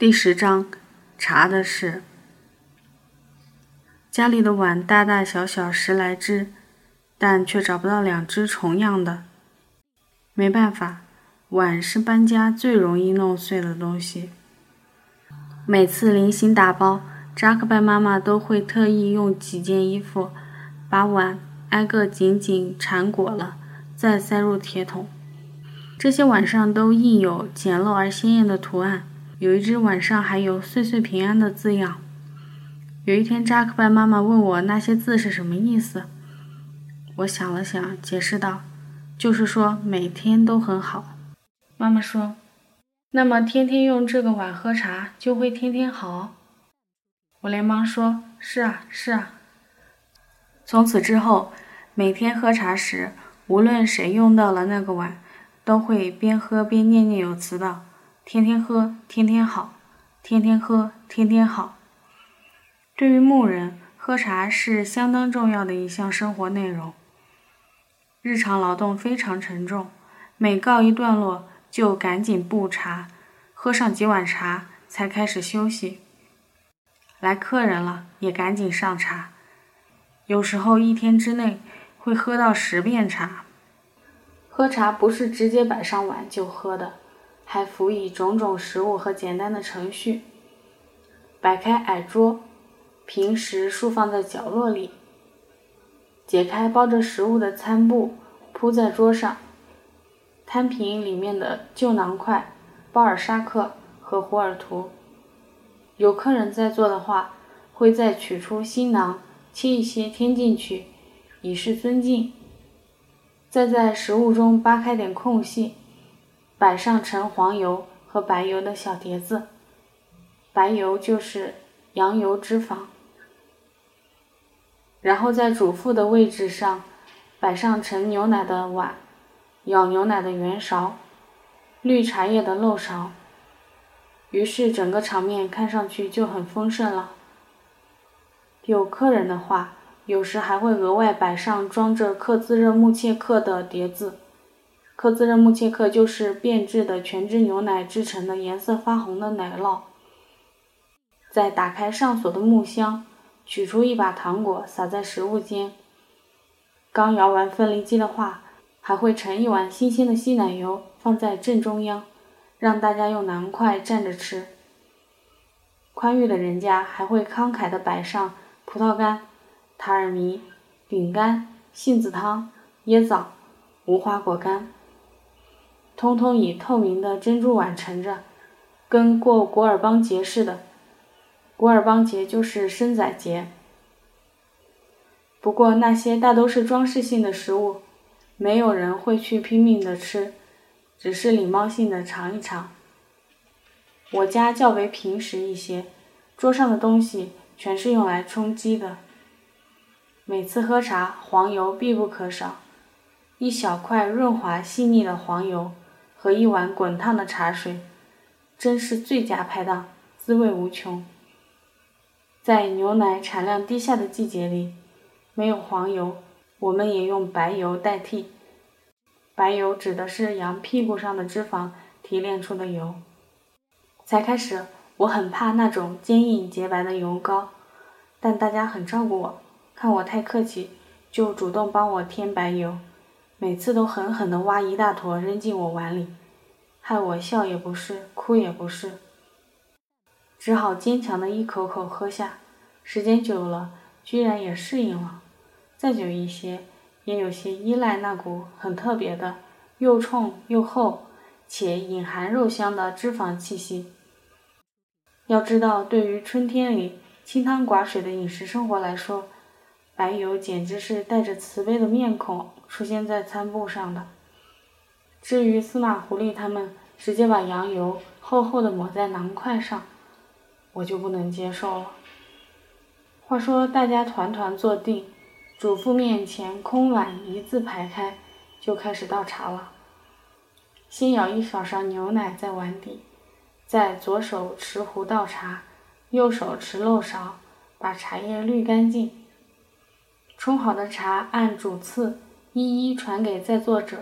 第十章，茶的事。家里的碗大大小小十来只，但却找不到两只重样的。没办法，碗是搬家最容易弄碎的东西。每次临行打包，扎克拜妈妈都会特意用几件衣服把碗挨个紧紧缠裹了，再塞入铁桶。这些碗上都印有简陋而鲜艳的图案。有一只碗上还有“岁岁平安”的字样。有一天，扎克拜妈妈问我那些字是什么意思。我想了想，解释道：“就是说每天都很好。”妈妈说：“那么天天用这个碗喝茶，就会天天好？”我连忙说：“是啊，是啊。”从此之后，每天喝茶时，无论谁用到了那个碗，都会边喝边念念有词道。天天喝，天天好；天天喝，天天好。对于牧人，喝茶是相当重要的一项生活内容。日常劳动非常沉重，每告一段落，就赶紧布茶，喝上几碗茶，才开始休息。来客人了，也赶紧上茶。有时候一天之内会喝到十遍茶。喝茶不是直接摆上碗就喝的。还辅以种种食物和简单的程序。摆开矮桌，平时竖放在角落里。解开包着食物的餐布，铺在桌上。摊平里面的旧囊块、包尔沙克和胡尔图。有客人在做的话，会再取出新囊，切一些添进去，以示尊敬。再在食物中扒开点空隙。摆上盛黄油和白油的小碟子，白油就是羊油脂肪。然后在主妇的位置上摆上盛牛奶的碗、舀牛奶的圆勺、滤茶叶的漏勺。于是整个场面看上去就很丰盛了。有客人的话，有时还会额外摆上装着克孜热木切克的碟子。克孜热木切克就是变质的全脂牛奶制成的颜色发红的奶酪。再打开上锁的木箱，取出一把糖果撒在食物间。刚摇完分离机的话，还会盛一碗新鲜的稀奶油放在正中央，让大家用囊块蘸着吃。宽裕的人家还会慷慨地摆上葡萄干、塔尔米、饼干、杏子汤、椰枣、无花果干。通通以透明的珍珠碗盛着，跟过古尔邦节似的。古尔邦节就是生仔节。不过那些大都是装饰性的食物，没有人会去拼命的吃，只是礼貌性的尝一尝。我家较为平实一些，桌上的东西全是用来充饥的。每次喝茶，黄油必不可少，一小块润滑细腻的黄油。和一碗滚烫的茶水，真是最佳拍档，滋味无穷。在牛奶产量低下的季节里，没有黄油，我们也用白油代替。白油指的是羊屁股上的脂肪提炼出的油。才开始，我很怕那种坚硬洁白的油膏，但大家很照顾我，看我太客气，就主动帮我添白油。每次都狠狠地挖一大坨扔进我碗里，害我笑也不是，哭也不是，只好坚强地一口口喝下。时间久了，居然也适应了。再久一些，也有些依赖那股很特别的、又冲又厚且隐含肉香的脂肪气息。要知道，对于春天里清汤寡水的饮食生活来说，白油简直是带着慈悲的面孔出现在餐布上的。至于司马狐狸他们直接把羊油厚厚的抹在囊块上，我就不能接受了。话说大家团团坐定，主妇面前空碗一字排开，就开始倒茶了。先舀一小勺牛奶在碗底，再左手持壶倒茶，右手持漏勺，把茶叶滤干净。冲好的茶按主次一一传给在座者。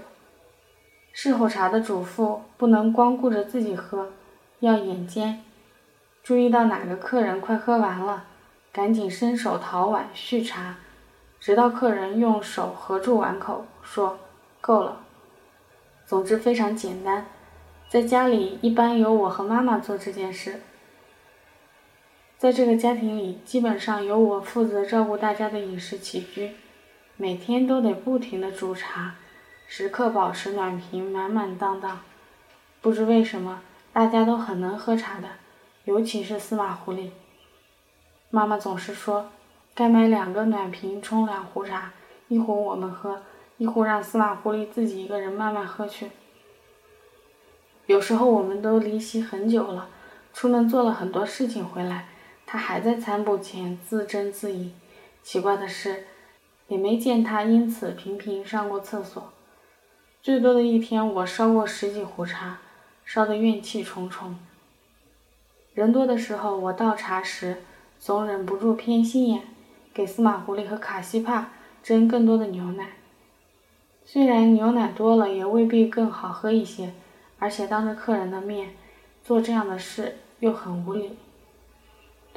侍候茶的主妇不能光顾着自己喝，要眼尖，注意到哪个客人快喝完了，赶紧伸手讨碗续茶，直到客人用手合住碗口，说：“够了。”总之非常简单，在家里一般由我和妈妈做这件事。在这个家庭里，基本上由我负责照顾大家的饮食起居，每天都得不停的煮茶，时刻保持暖瓶满满当当。不知为什么，大家都很能喝茶的，尤其是司马狐狸。妈妈总是说，该买两个暖瓶冲两壶茶，一壶我们喝，一壶让司马狐狸自己一个人慢慢喝去。有时候我们都离席很久了，出门做了很多事情回来。他还在餐布前自斟自饮，奇怪的是，也没见他因此频频上过厕所。最多的一天，我烧过十几壶茶，烧得怨气重重。人多的时候，我倒茶时总忍不住偏心眼，给司马狐狸和卡西帕斟更多的牛奶。虽然牛奶多了也未必更好喝一些，而且当着客人的面做这样的事又很无礼。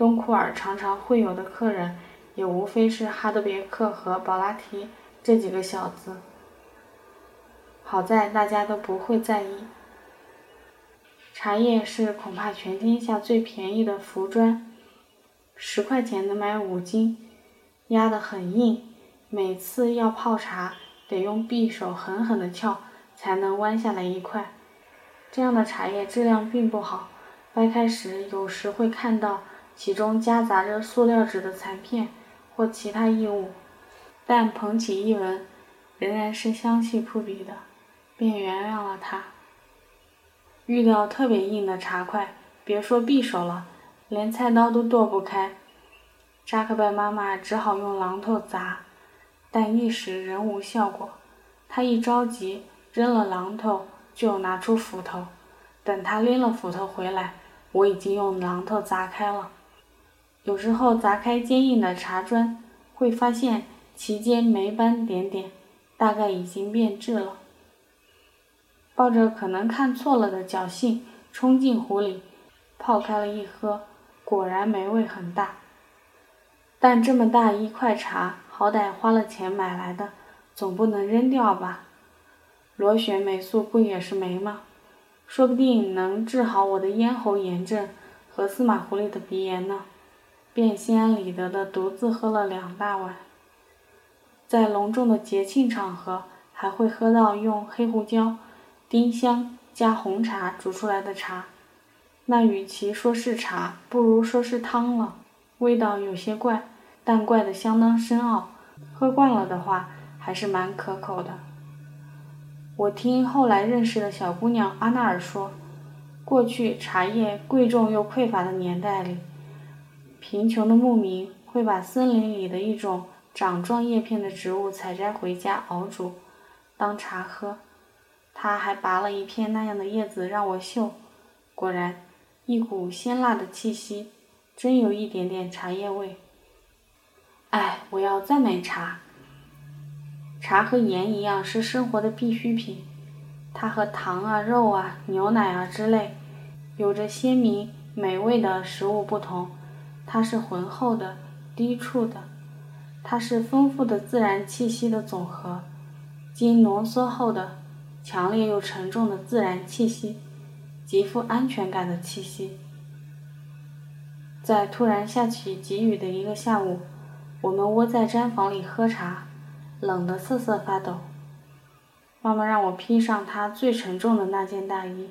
东库尔常常会有的客人，也无非是哈德别克和宝拉提这几个小子。好在大家都不会在意。茶叶是恐怕全天下最便宜的浮砖，十块钱能买五斤，压得很硬，每次要泡茶得用匕首狠狠地撬，才能弯下来一块。这样的茶叶质量并不好，掰开时有时会看到。其中夹杂着塑料纸的残片或其他异物，但捧起一闻，仍然是香气扑鼻的，便原谅了它。遇到特别硬的茶块，别说匕首了，连菜刀都剁不开。扎克拜妈妈只好用榔头砸，但一时仍无效果。他一着急，扔了榔头就拿出斧头，等他拎了斧头回来，我已经用榔头砸开了。有时候砸开坚硬的茶砖，会发现其间霉斑点点，大概已经变质了。抱着可能看错了的侥幸，冲进壶里，泡开了一喝，果然霉味很大。但这么大一块茶，好歹花了钱买来的，总不能扔掉吧？螺旋霉素不也是霉吗？说不定能治好我的咽喉炎症和司马狐狸的鼻炎呢。便心安理得地独自喝了两大碗。在隆重的节庆场合，还会喝到用黑胡椒、丁香加红茶煮出来的茶，那与其说是茶，不如说是汤了。味道有些怪，但怪得相当深奥。喝惯了的话，还是蛮可口的。我听后来认识的小姑娘阿娜尔说，过去茶叶贵重又匮乏的年代里。贫穷的牧民会把森林里的一种长状叶片的植物采摘回家熬煮，当茶喝。他还拔了一片那样的叶子让我嗅，果然，一股鲜辣的气息，真有一点点茶叶味。哎，我要赞美茶。茶和盐一样是生活的必需品，它和糖啊、肉啊、牛奶啊之类，有着鲜明美味的食物不同。它是浑厚的、低处的，它是丰富的自然气息的总和，经浓缩后的、强烈又沉重的自然气息，极富安全感的气息。在突然下起急雨的一个下午，我们窝在毡房里喝茶，冷得瑟瑟发抖。妈妈让我披上她最沉重的那件大衣，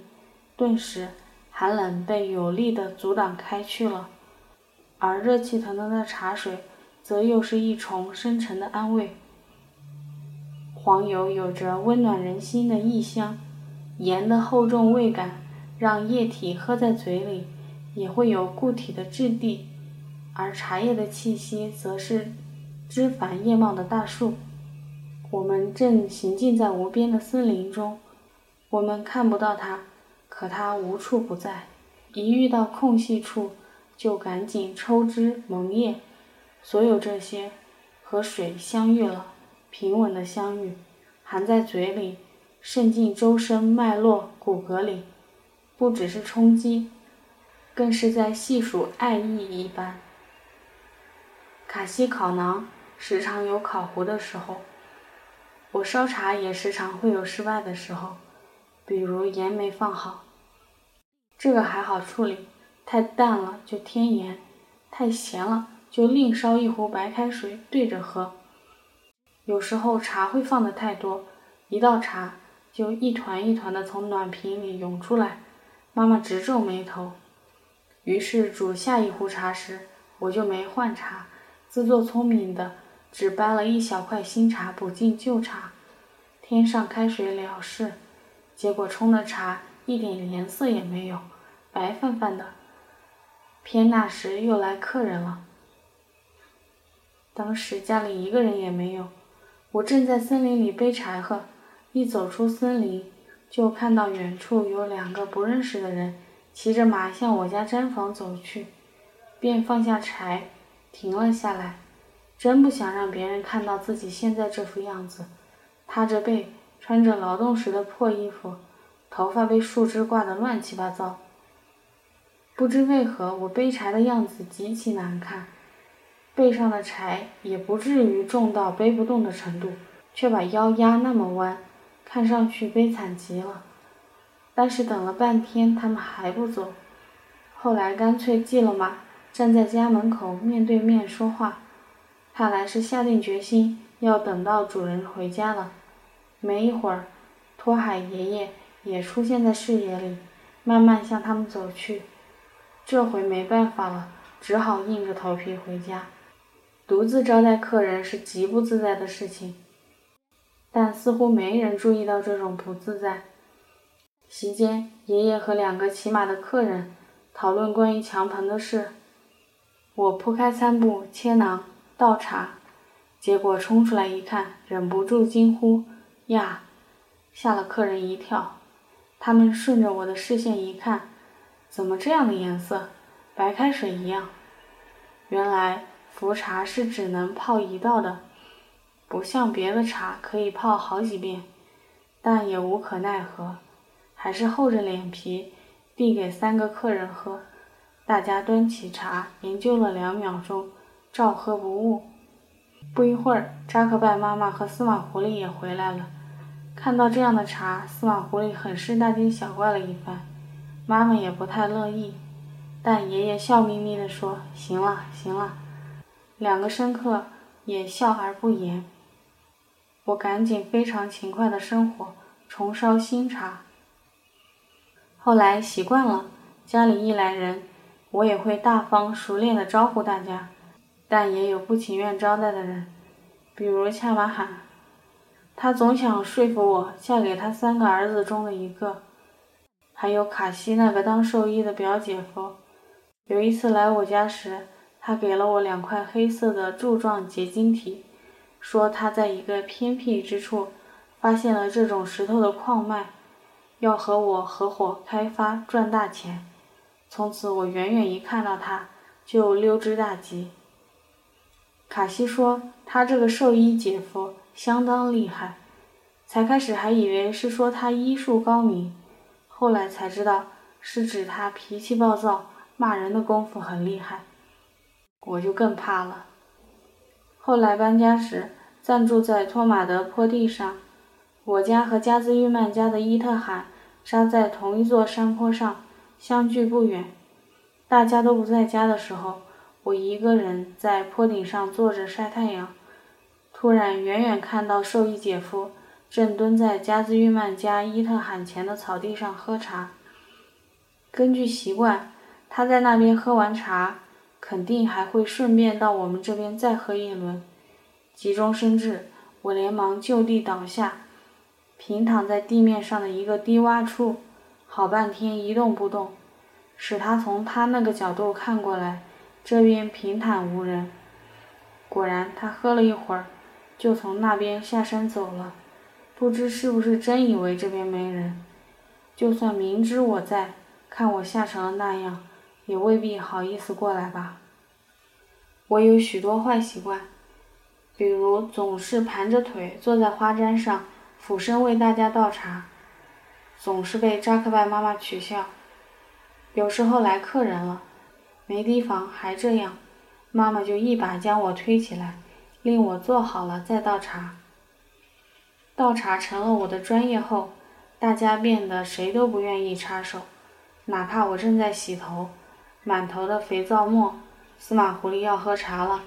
顿时寒冷被有力地阻挡开去了。而热气腾腾的茶水，则又是一重深沉的安慰。黄油有着温暖人心的异香，盐的厚重味感让液体喝在嘴里也会有固体的质地，而茶叶的气息则是枝繁叶茂的大树。我们正行进在无边的森林中，我们看不到它，可它无处不在，一遇到空隙处。就赶紧抽枝萌叶，所有这些和水相遇了，平稳的相遇，含在嘴里，渗进周身脉络骨骼里，不只是冲击，更是在细数爱意一般。卡西烤馕时常有烤糊的时候，我烧茶也时常会有失败的时候，比如盐没放好。这个还好处理，太淡了就添盐，太咸了就另烧一壶白开水对着喝。有时候茶会放的太多，一倒茶就一团一团的从暖瓶里涌出来，妈妈直皱眉头。于是煮下一壶茶时，我就没换茶，自作聪明的只掰了一小块新茶补进旧茶，添上开水了事。结果冲的茶一点颜色也没有，白泛泛的。偏那时又来客人了，当时家里一个人也没有。我正在森林里背柴禾，一走出森林，就看到远处有两个不认识的人骑着马向我家毡房走去，便放下柴，停了下来。真不想让别人看到自己现在这副样子，塌着背，穿着劳动时的破衣服，头发被树枝挂得乱七八糟。不知为何，我背柴的样子极其难看。背上的柴也不至于重到背不动的程度，却把腰压那么弯，看上去悲惨极了。但是等了半天，他们还不走，后来干脆系了马，站在家门口面对面说话，看来是下定决心要等到主人回家了。没一会儿，托海爷爷也出现在视野里，慢慢向他们走去。这回没办法了，只好硬着头皮回家。独自招待客人是极不自在的事情，但似乎没人注意到这种不自在。席间，爷爷和两个骑马的客人讨论关于墙棚的事。我铺开餐布切馕倒茶，结果冲出来一看，忍不住惊呼：“呀！”吓了客人一跳。他们顺着我的视线一看，怎么这样的颜色，白开水一样？原来。茯茶是只能泡一道的，不像别的茶可以泡好几遍，但也无可奈何，还是厚着脸皮递给三个客人喝。大家端起茶研究了两秒钟，照喝不误。不一会儿，扎克拜妈妈和司马狐狸也回来了。看到这样的茶，司马狐狸很是大惊小怪了一番，妈妈也不太乐意，但爷爷笑眯眯地说：“行了，行了。”两个生客也笑而不言。我赶紧非常勤快的生火，重烧新茶。后来习惯了，家里一来人，我也会大方熟练的招呼大家，但也有不情愿招待的人，比如恰马罕，他总想说服我嫁给他三个儿子中的一个。还有卡西那个当兽医的表姐夫，有一次来我家时。他给了我两块黑色的柱状结晶体，说他在一个偏僻之处发现了这种石头的矿脉，要和我合伙开发赚大钱。从此我远远一看到他就溜之大吉。卡西说他这个兽医姐夫相当厉害，才开始还以为是说他医术高明，后来才知道是指他脾气暴躁，骂人的功夫很厉害。我就更怕了。后来搬家时，暂住在托马德坡地上。我家和加兹玉曼家的伊特罕扎在同一座山坡上，相距不远。大家都不在家的时候，我一个人在坡顶上坐着晒太阳。突然，远远看到兽医姐夫正蹲在加兹玉曼家伊特罕前的草地上喝茶。根据习惯，他在那边喝完茶。肯定还会顺便到我们这边再喝一轮。急中生智，我连忙就地倒下，平躺在地面上的一个低洼处，好半天一动不动，使他从他那个角度看过来，这边平坦无人。果然，他喝了一会儿，就从那边下山走了。不知是不是真以为这边没人？就算明知我在，看我吓成了那样。也未必好意思过来吧。我有许多坏习惯，比如总是盘着腿坐在花毡上，俯身为大家倒茶，总是被扎克拜妈妈取笑。有时候来客人了，没地方还这样，妈妈就一把将我推起来，令我坐好了再倒茶。倒茶成了我的专业后，大家变得谁都不愿意插手，哪怕我正在洗头，满头的肥皂沫，司马狐狸要喝茶了，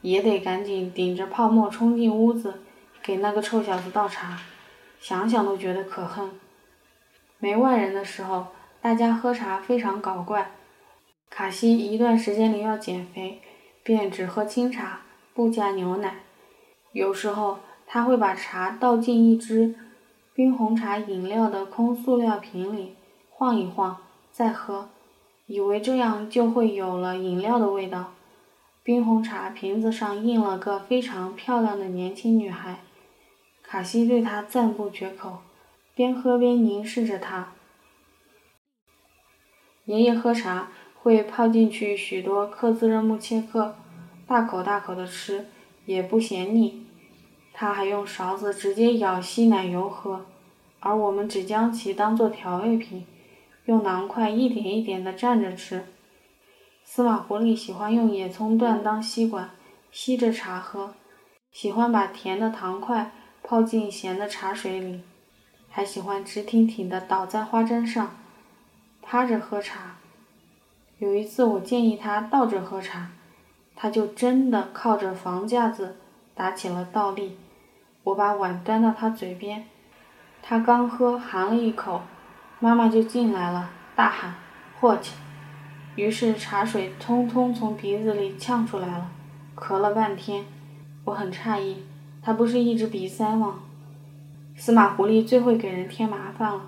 也得赶紧顶着泡沫冲进屋子，给那个臭小子倒茶，想想都觉得可恨。没外人的时候。大家喝茶非常搞怪。卡西一段时间里要减肥，便只喝清茶，不加牛奶。有时候他会把茶倒进一只冰红茶饮料的空塑料瓶里，晃一晃再喝，以为这样就会有了饮料的味道。冰红茶瓶子上印了个非常漂亮的年轻女孩，卡西对她赞不绝口，边喝边凝视着她。爷爷喝茶会泡进去许多克孜热木切克，大口大口的吃，也不嫌腻。他还用勺子直接舀稀奶油喝，而我们只将其当做调味品，用囊块一点一点的蘸着吃。司马狐狸喜欢用野葱段当吸管吸着茶喝，喜欢把甜的糖块泡进咸的茶水里，还喜欢直挺挺的倒在花针上。趴着喝茶。有一次，我建议他倒着喝茶，他就真的靠着房架子打起了倒立。我把碗端到他嘴边，他刚喝，含了一口，妈妈就进来了，大喊：“霍气！”于是茶水通通从鼻子里呛出来了，咳了半天。我很诧异，他不是一直鼻塞吗？司马狐狸最会给人添麻烦了。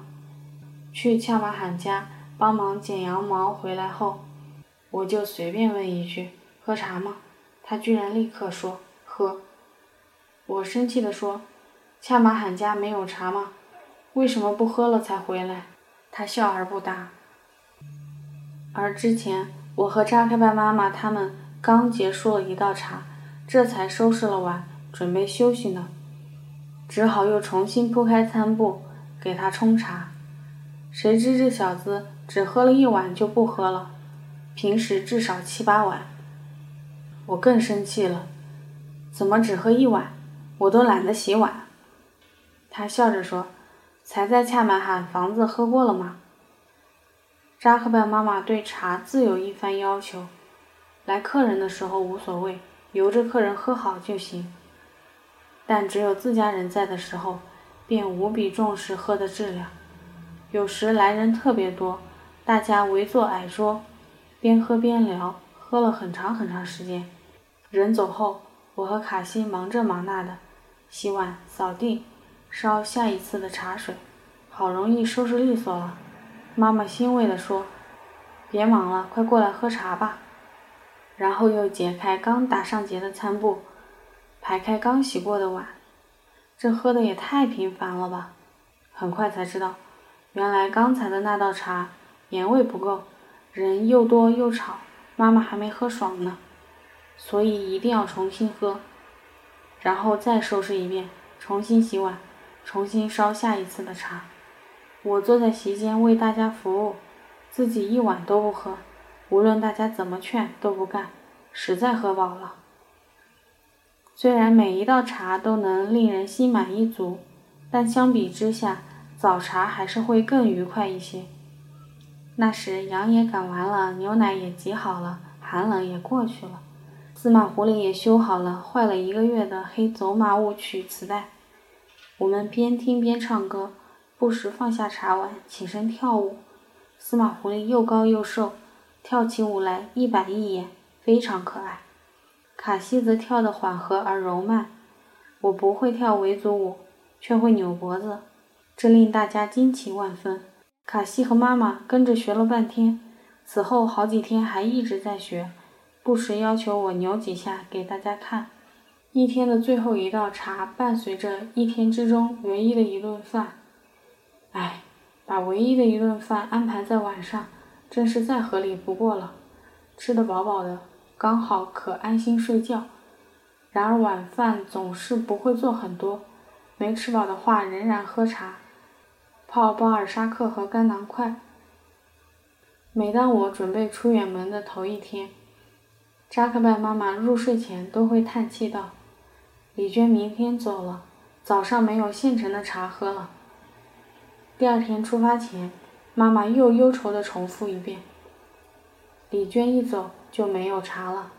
去恰马罕家。帮忙剪羊毛回来后，我就随便问一句：“喝茶吗？”他居然立刻说：“喝。”我生气地说：“恰马罕家没有茶吗？为什么不喝了才回来？”他笑而不答。而之前，我和扎克拜妈妈他们刚结束了一道茶，这才收拾了碗，准备休息呢，只好又重新铺开餐布给他冲茶。谁知这小子……只喝了一碗就不喝了，平时至少七八碗。我更生气了，怎么只喝一碗？我都懒得洗碗。他笑着说：“才在恰满罕房子喝过了吗？”扎克拜妈妈对茶自有一番要求，来客人的时候无所谓，由着客人喝好就行。但只有自家人在的时候，便无比重视喝的质量。有时来人特别多。大家围坐矮桌，边喝边聊，喝了很长很长时间。人走后，我和卡西忙这忙那的，洗碗、扫地、烧下一次的茶水，好容易收拾利索了。妈妈欣慰地说：“别忙了，快过来喝茶吧。”然后又解开刚打上结的餐布，排开刚洗过的碗。这喝的也太频繁了吧！很快才知道，原来刚才的那道茶。盐味不够，人又多又吵，妈妈还没喝爽呢，所以一定要重新喝，然后再收拾一遍，重新洗碗，重新烧下一次的茶。我坐在席间为大家服务，自己一碗都不喝，无论大家怎么劝都不干，实在喝饱了。虽然每一道茶都能令人心满意足，但相比之下，早茶还是会更愉快一些。那时羊也赶完了，牛奶也挤好了，寒冷也过去了，司马狐狸也修好了坏了一个月的《黑走马舞曲》磁带。我们边听边唱歌，不时放下茶碗，起身跳舞。司马狐狸又高又瘦，跳起舞来一板一眼，非常可爱。卡西则跳得缓和而柔慢。我不会跳维族舞，却会扭脖子，这令大家惊奇万分。卡西和妈妈跟着学了半天，此后好几天还一直在学，不时要求我扭几下给大家看。一天的最后一道茶伴随着一天之中唯一的一顿饭。唉，把唯一的一顿饭安排在晚上，真是再合理不过了。吃得饱饱的，刚好可安心睡觉。然而晚饭总是不会做很多，没吃饱的话仍然喝茶。泡包尔沙克和干囊块。每当我准备出远门的头一天，扎克拜妈妈入睡前都会叹气道：“李娟明天走了，早上没有现成的茶喝了。”第二天出发前，妈妈又忧愁地重复一遍：“李娟一走就没有茶了。”